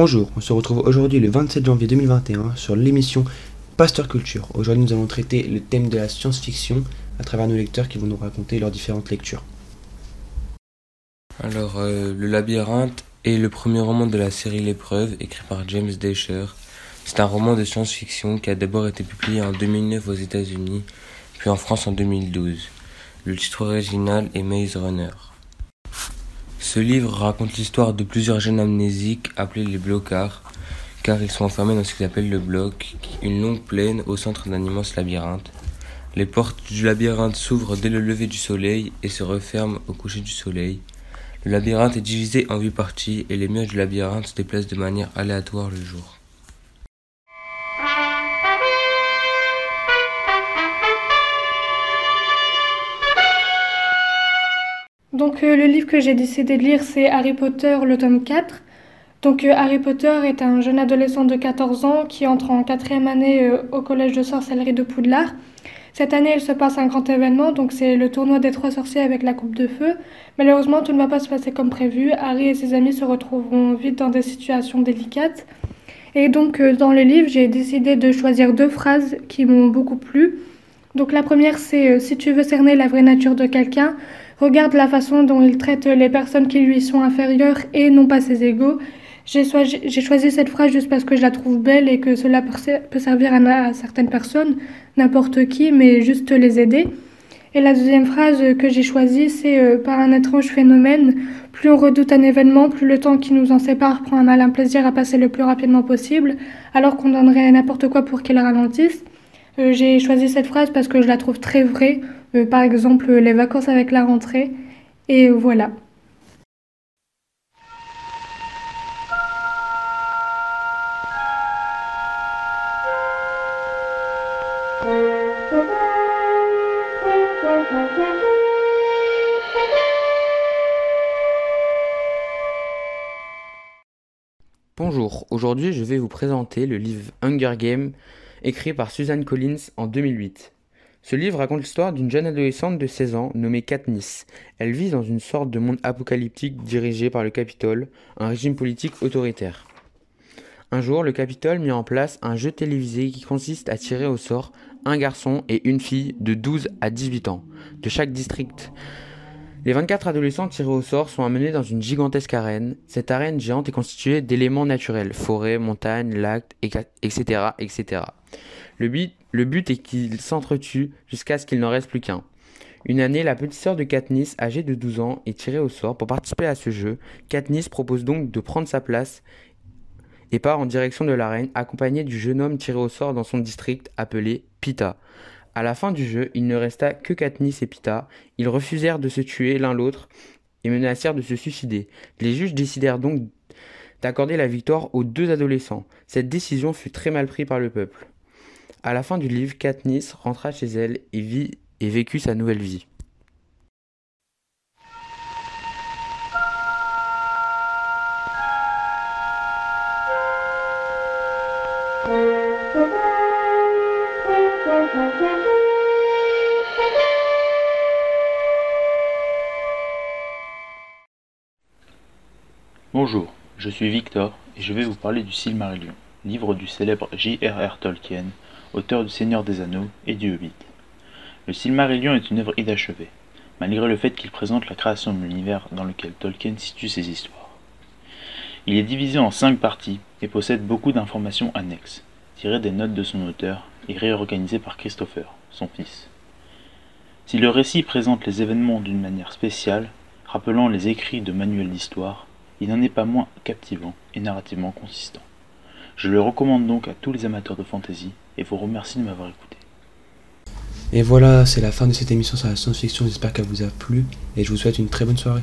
Bonjour, on se retrouve aujourd'hui le 27 janvier 2021 sur l'émission Pasteur Culture. Aujourd'hui nous allons traiter le thème de la science-fiction à travers nos lecteurs qui vont nous raconter leurs différentes lectures. Alors, euh, Le Labyrinthe est le premier roman de la série L'épreuve, écrit par James Dasher. C'est un roman de science-fiction qui a d'abord été publié en 2009 aux États-Unis, puis en France en 2012. Le titre original est Maze Runner. Ce livre raconte l'histoire de plusieurs jeunes amnésiques appelés les blocards, car ils sont enfermés dans ce qu'ils appellent le bloc, une longue plaine au centre d'un immense labyrinthe. Les portes du labyrinthe s'ouvrent dès le lever du soleil et se referment au coucher du soleil. Le labyrinthe est divisé en huit parties et les murs du labyrinthe se déplacent de manière aléatoire le jour. Donc euh, le livre que j'ai décidé de lire, c'est Harry Potter, le tome 4. Donc euh, Harry Potter est un jeune adolescent de 14 ans qui entre en quatrième année euh, au collège de sorcellerie de Poudlard. Cette année, il se passe un grand événement, donc c'est le tournoi des trois sorciers avec la coupe de feu. Malheureusement, tout ne va pas se passer comme prévu. Harry et ses amis se retrouveront vite dans des situations délicates. Et donc dans le livre, j'ai décidé de choisir deux phrases qui m'ont beaucoup plu. Donc la première, c'est si tu veux cerner la vraie nature de quelqu'un, regarde la façon dont il traite les personnes qui lui sont inférieures et non pas ses égaux. J'ai choisi cette phrase juste parce que je la trouve belle et que cela peut servir à, certaines personnes, n'importe qui, mais juste les aider. Et la deuxième phrase que j'ai choisie, c'est euh, par un étrange phénomène, plus on redoute un événement, plus le temps qui nous en sépare prend un malin plaisir à passer le plus rapidement possible, alors qu'on donnerait n'importe quoi pour qu'il ralentisse. Euh, j'ai choisi cette phrase parce que je la trouve très vraie. Euh, par exemple, les vacances avec la rentrée. Et voilà. Bonjour, aujourd'hui je vais vous présenter le livre Hunger Games écrit par Suzanne Collins en 2008. Ce livre raconte l'histoire d'une jeune adolescente de 16 ans nommée Katniss. Elle vit dans une sorte de monde apocalyptique dirigé par le Capitole, un régime politique autoritaire. Un jour, le Capitole met en place un jeu télévisé qui consiste à tirer au sort un garçon et une fille de 12 à 18 ans de chaque district. Les 24 adolescents tirés au sort sont amenés dans une gigantesque arène. Cette arène géante est constituée d'éléments naturels, forêts, montagnes, lacs, etc., etc. Le but, le but est qu'ils s'entretuent jusqu'à ce qu'il n'en reste plus qu'un. Une année, la petite sœur de Katniss, âgée de 12 ans, est tirée au sort pour participer à ce jeu. Katniss propose donc de prendre sa place et part en direction de l'arène, accompagnée du jeune homme tiré au sort dans son district appelé Pita. À la fin du jeu, il ne resta que Katniss et Pita. Ils refusèrent de se tuer l'un l'autre et menacèrent de se suicider. Les juges décidèrent donc d'accorder la victoire aux deux adolescents. Cette décision fut très mal prise par le peuple. À la fin du livre, Katniss rentra chez elle et vit et vécut sa nouvelle vie. Bonjour, je suis Victor et je vais vous parler du Silmarillion, livre du célèbre J.R.R. Tolkien, auteur du Seigneur des Anneaux et du Hobbit. Le Silmarillion est une œuvre inachevée, malgré le fait qu'il présente la création de l'univers dans lequel Tolkien situe ses histoires. Il est divisé en cinq parties et possède beaucoup d'informations annexes, tirées des notes de son auteur et réorganisées par Christopher, son fils. Si le récit présente les événements d'une manière spéciale, rappelant les écrits de manuels d'histoire, il n'en est pas moins captivant et narrativement consistant. Je le recommande donc à tous les amateurs de fantasy et vous remercie de m'avoir écouté. Et voilà, c'est la fin de cette émission sur la science-fiction, j'espère qu'elle vous a plu et je vous souhaite une très bonne soirée.